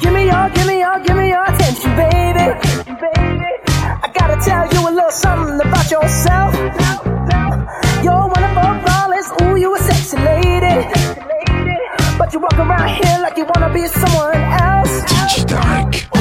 Give me your, give me your, give me your attention, baby. Baby, I gotta tell you a little something about yourself. You're one of our flawless, ooh, you a sexy lady. But you walk around here like you wanna be someone else. DJ Dyke.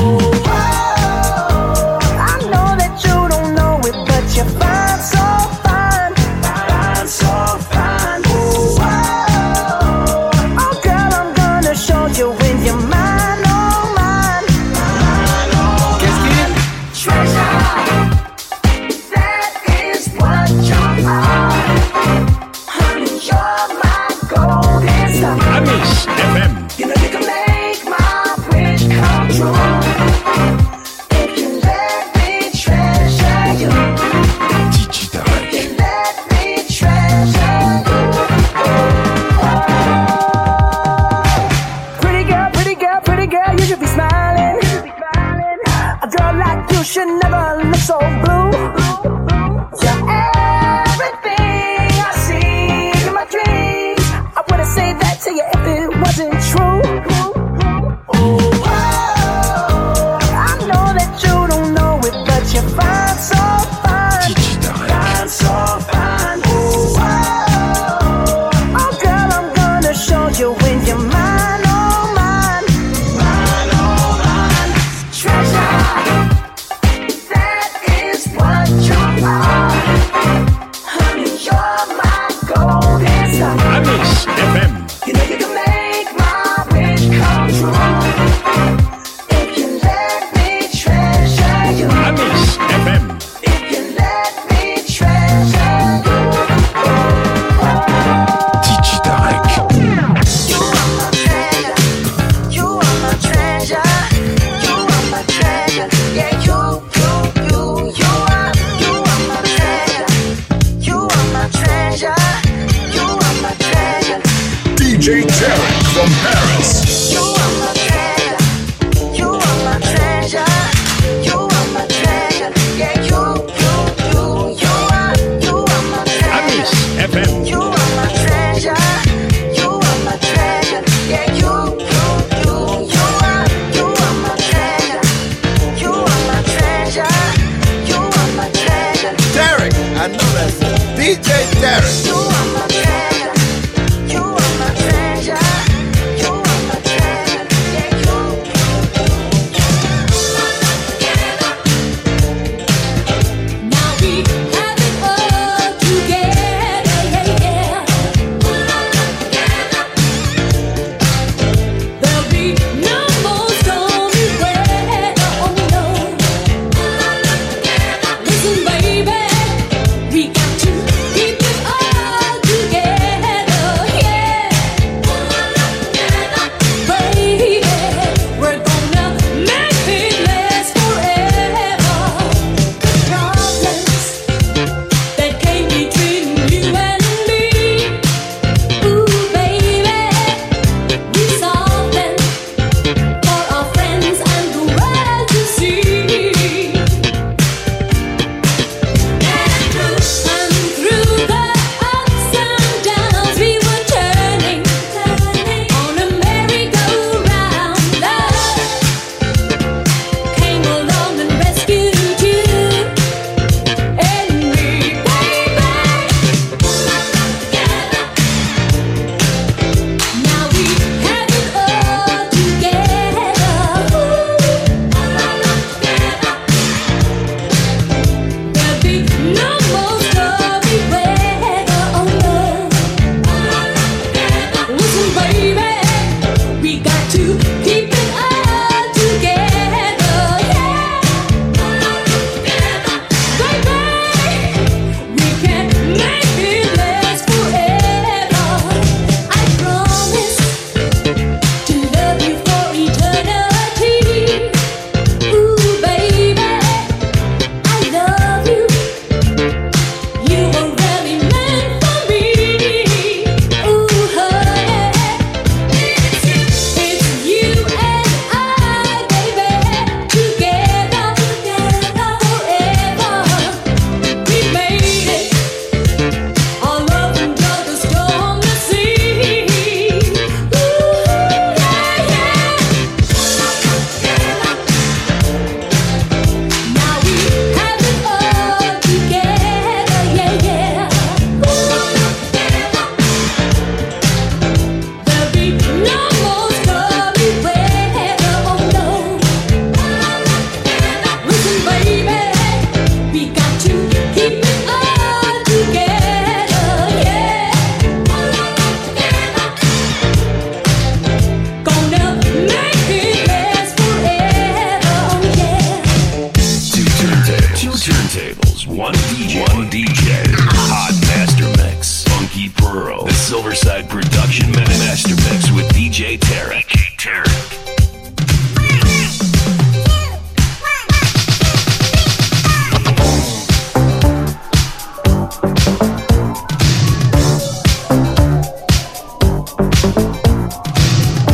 One DJ. One DJ. Hot Master Mix. Funky Pearl. The Silverside Production Master Mix with DJ Tarek. DJ Tarek.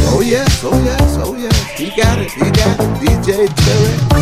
Oh yes, oh yes, oh yes. He got it, he got it, DJ Terry.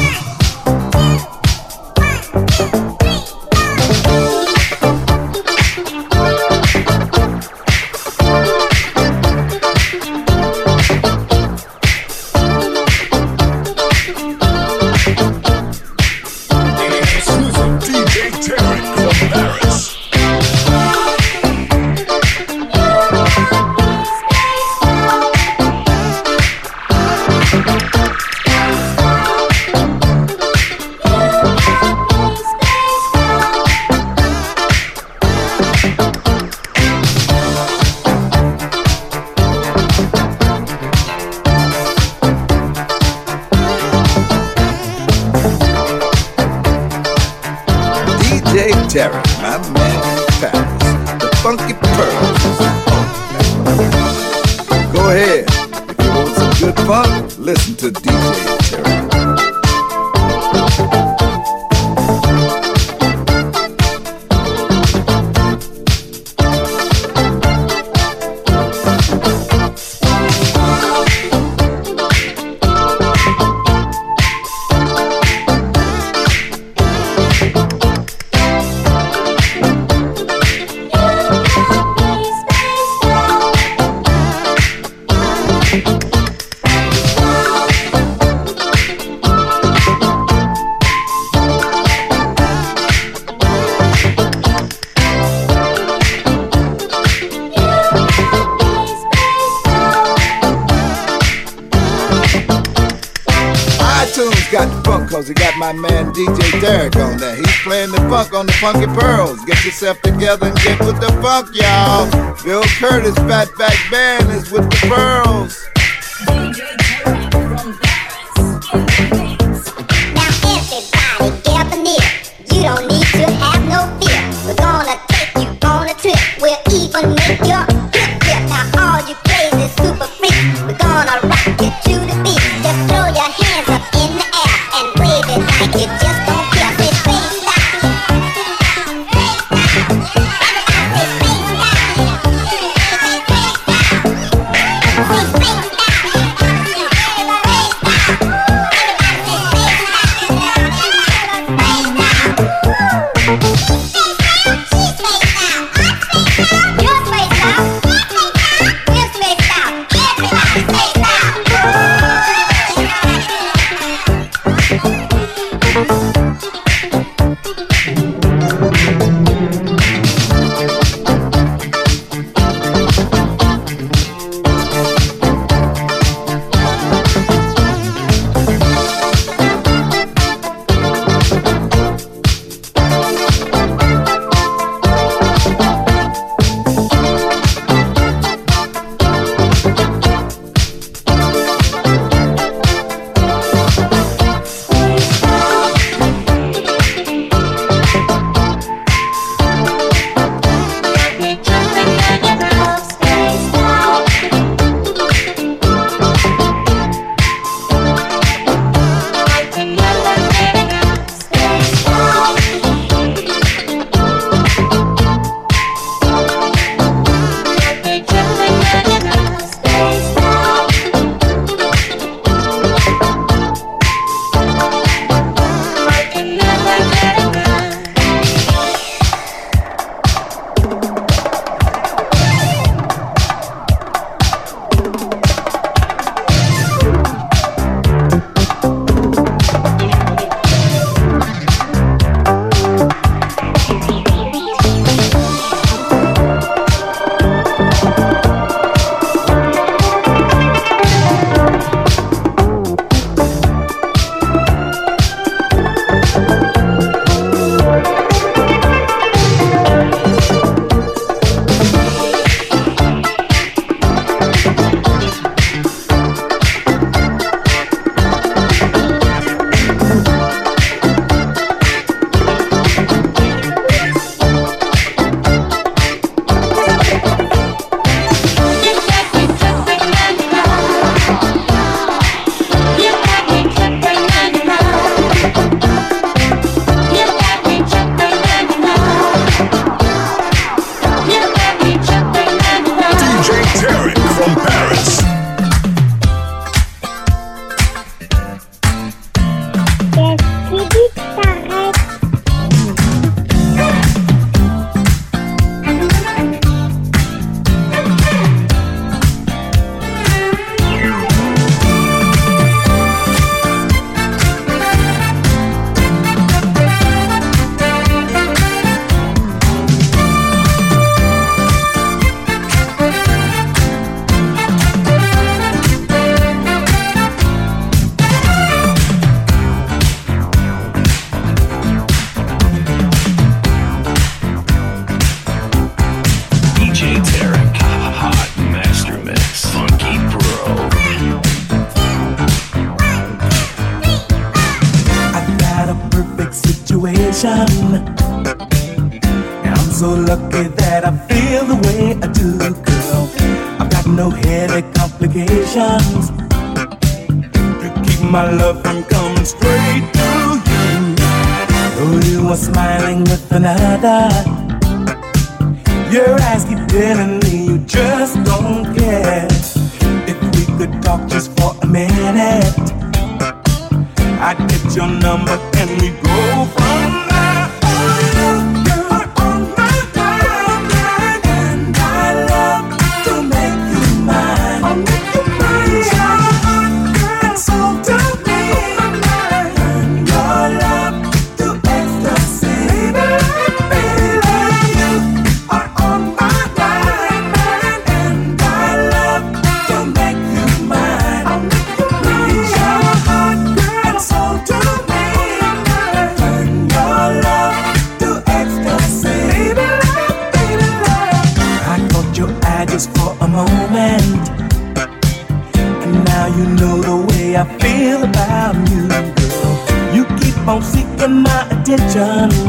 Thank you. My man DJ Tarek on that. He's playing the funk on the Funky Pearls. Get yourself together and get with the funk, y'all. Bill Curtis, Fatback Band is with the Pearls. Now everybody gather near. You don't need to have no fear. We're gonna take you on a trip. We'll even make your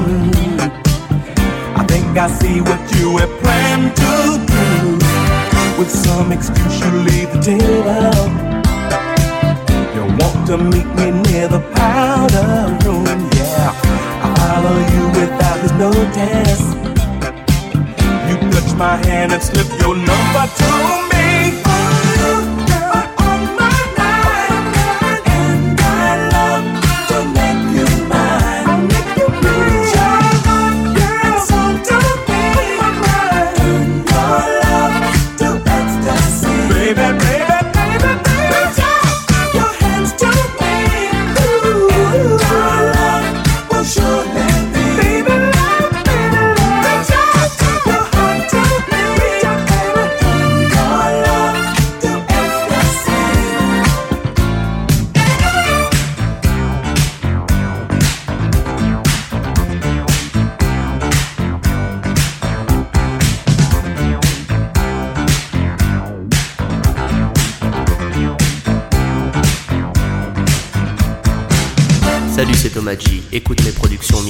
I think I see what you have planned to do. With some excuse, you leave the table. You want to meet me near the powder room, yeah. I follow you without his notice. You touch my hand and slip your number to me.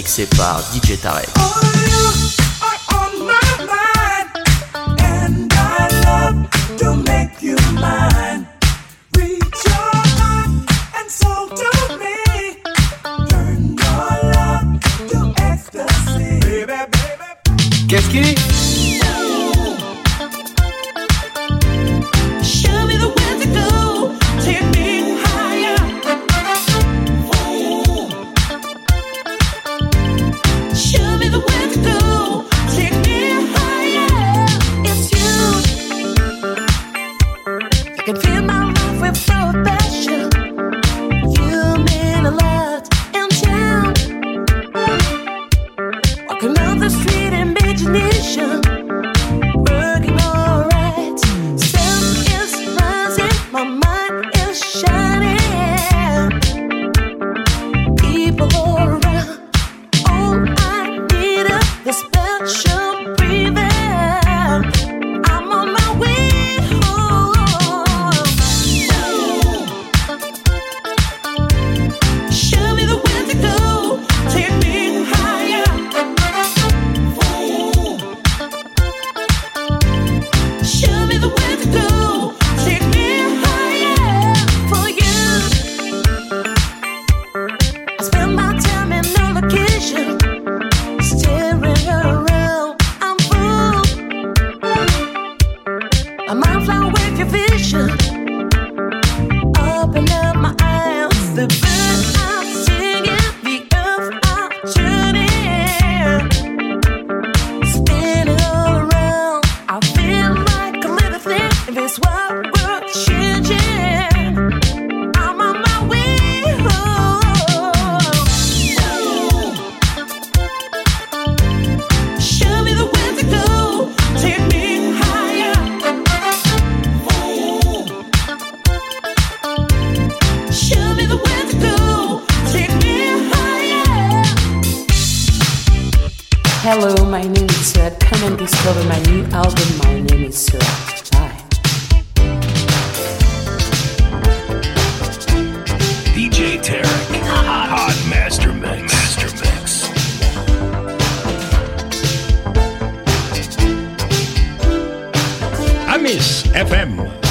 mixé par DJ Tarek. Oh fill my life with perfection. You mean a lot. FM.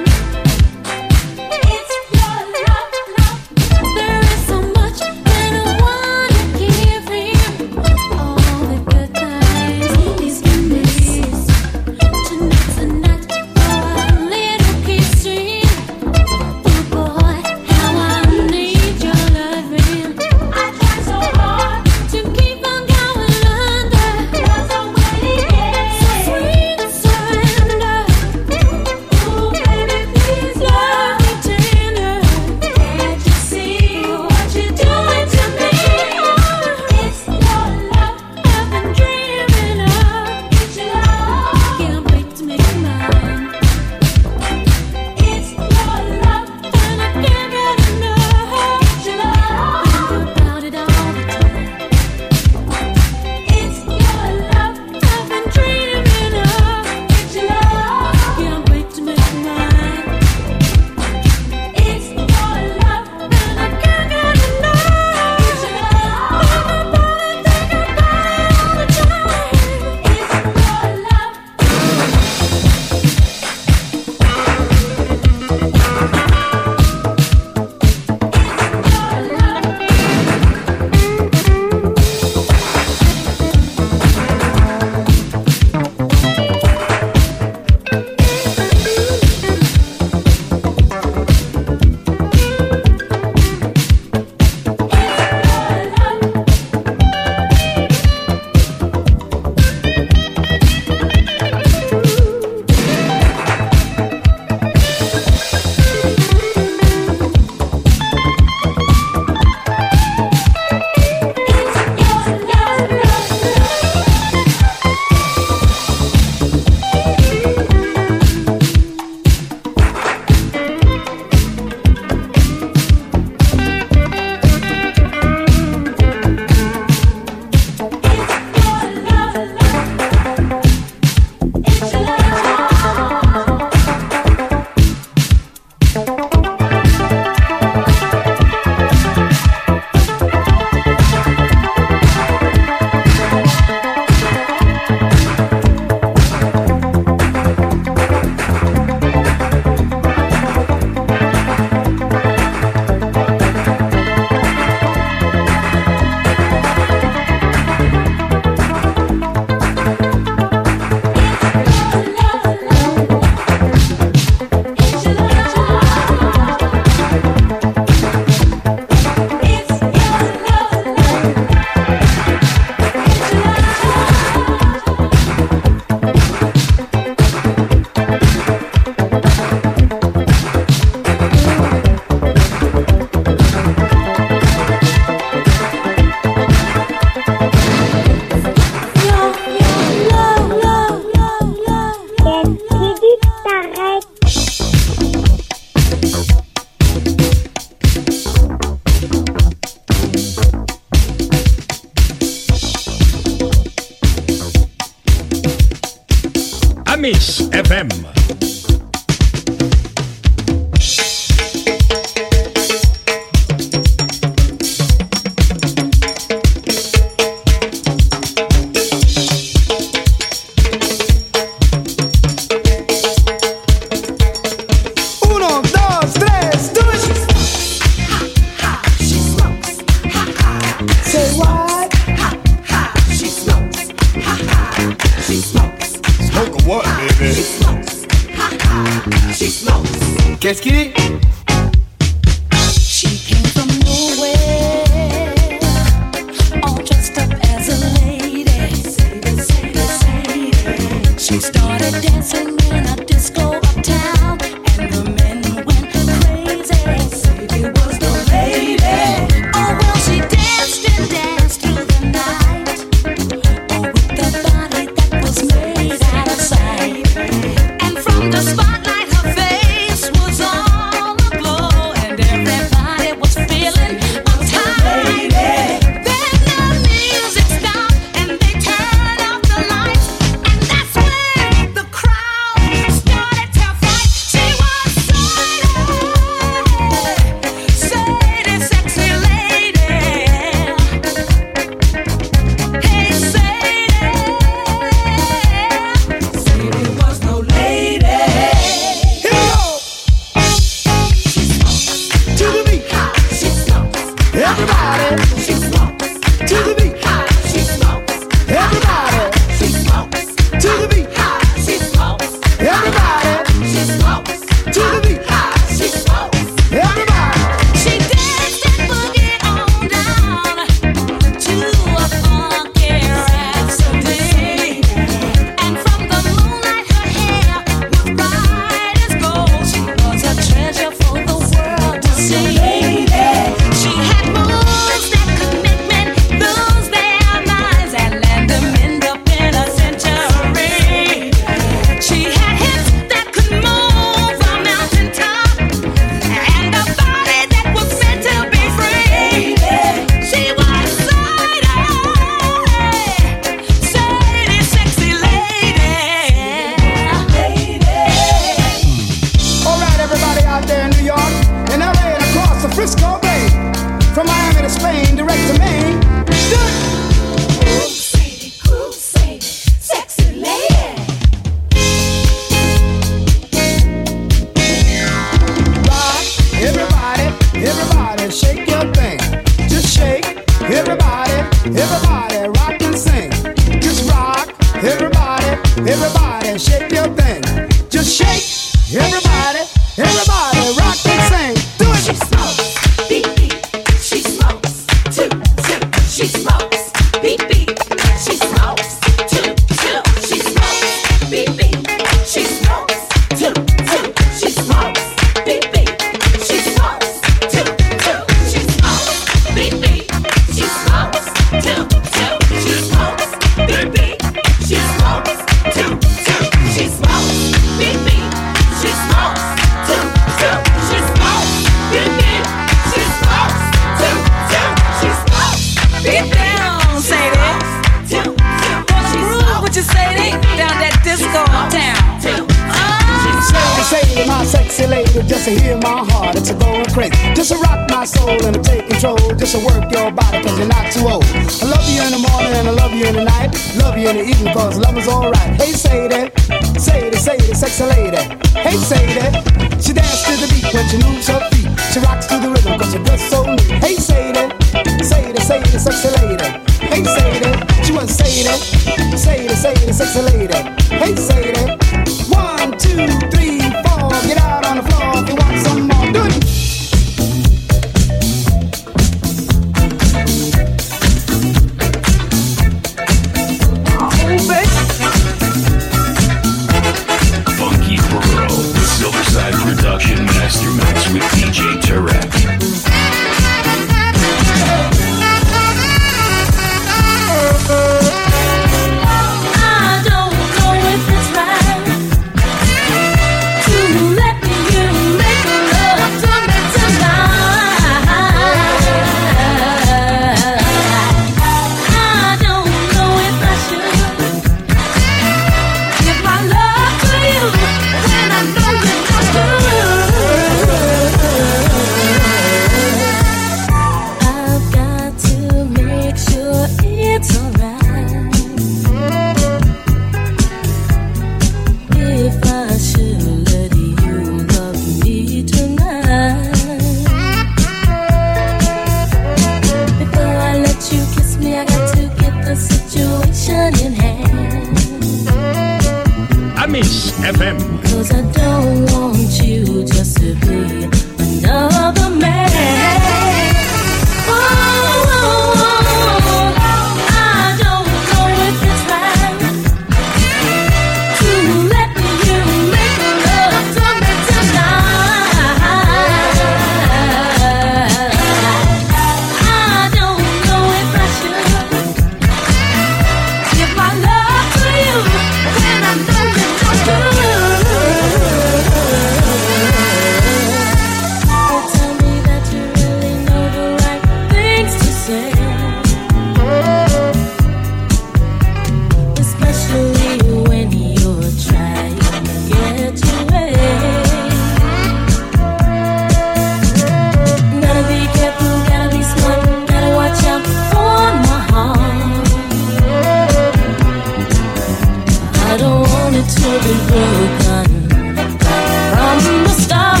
from the start.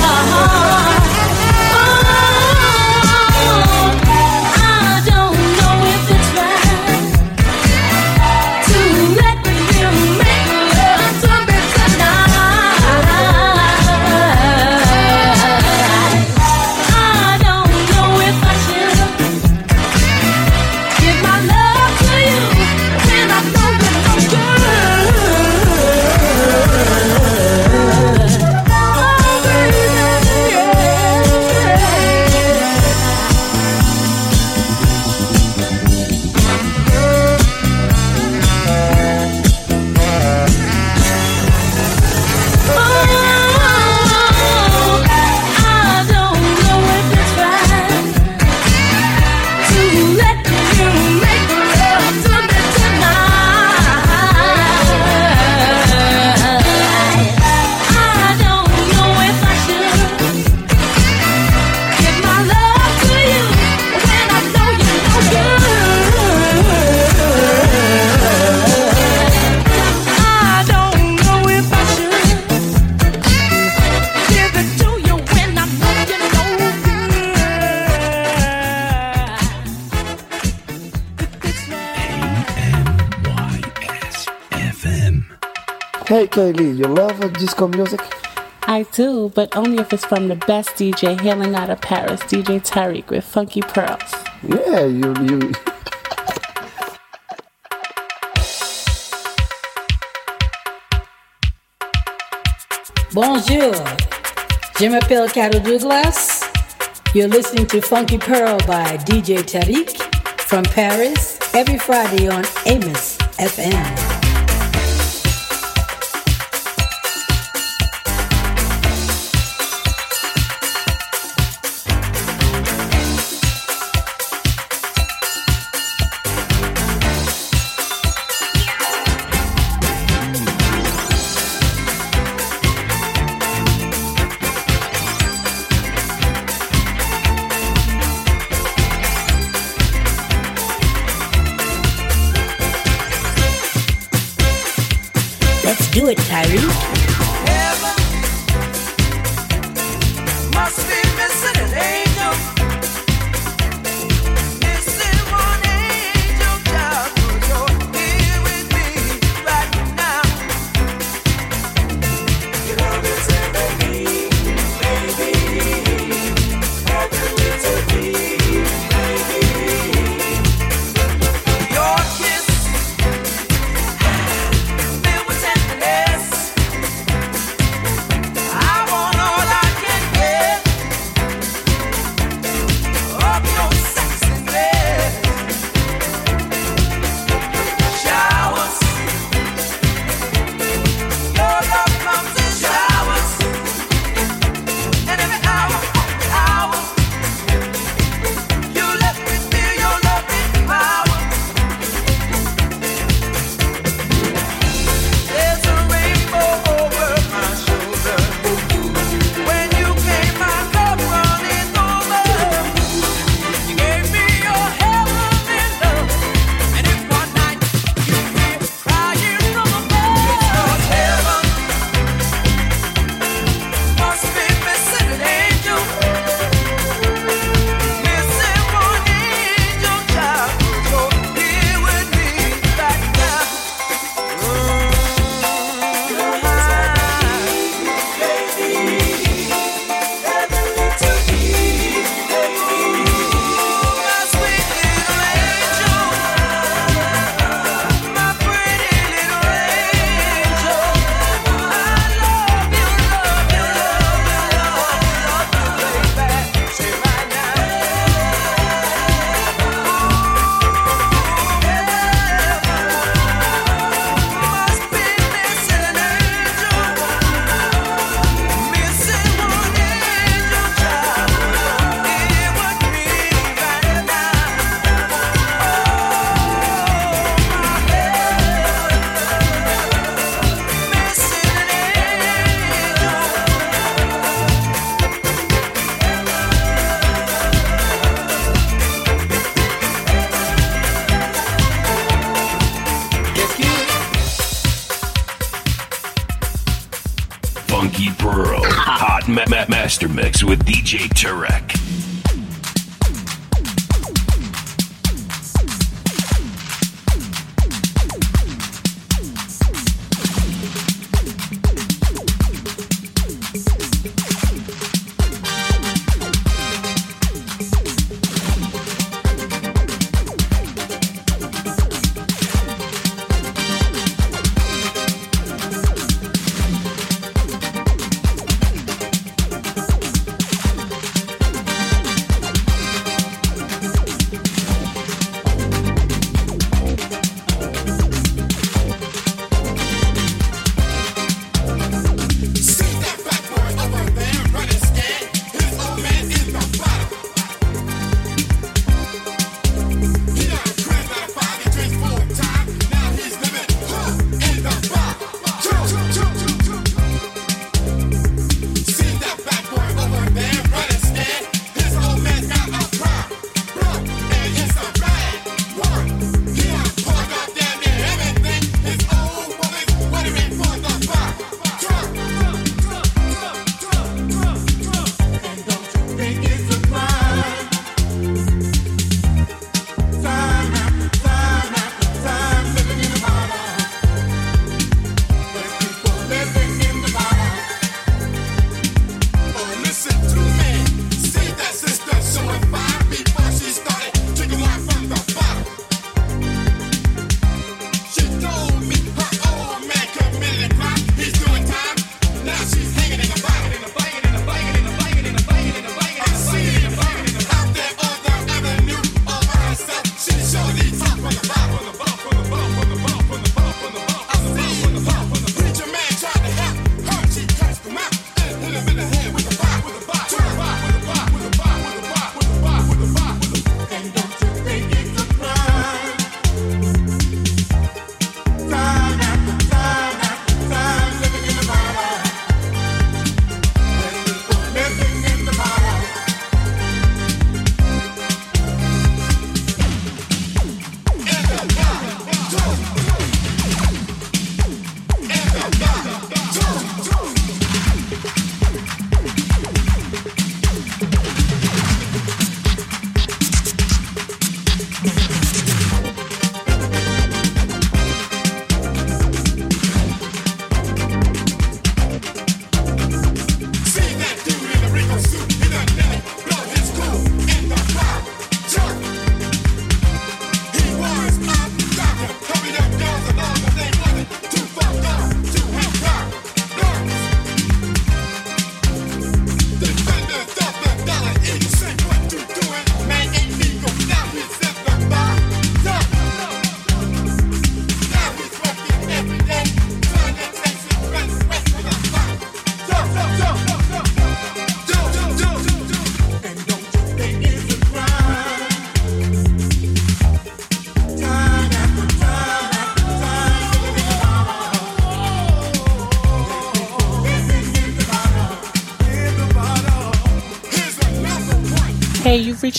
lately? You love disco music? I do, but only if it's from the best DJ hailing out of Paris, DJ Tarek with Funky Pearls. Yeah, you you Bonjour. Je m'appelle Carol Douglas. You're listening to Funky Pearl by DJ Tarek from Paris every Friday on Amos FM.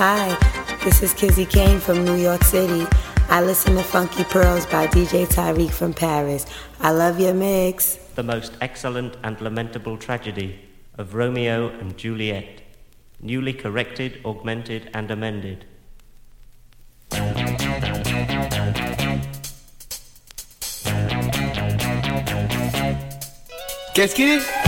Hi, this is Kizzy Kane from New York City. I listen to Funky Pearls by DJ Tarek from Paris. I love your mix. The most excellent and lamentable tragedy of Romeo and Juliet, newly corrected, augmented, and amended. Qu'est-ce qu'il est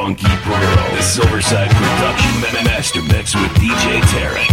Funky Pearl. The Silverside Production Master Mix with DJ Tarek.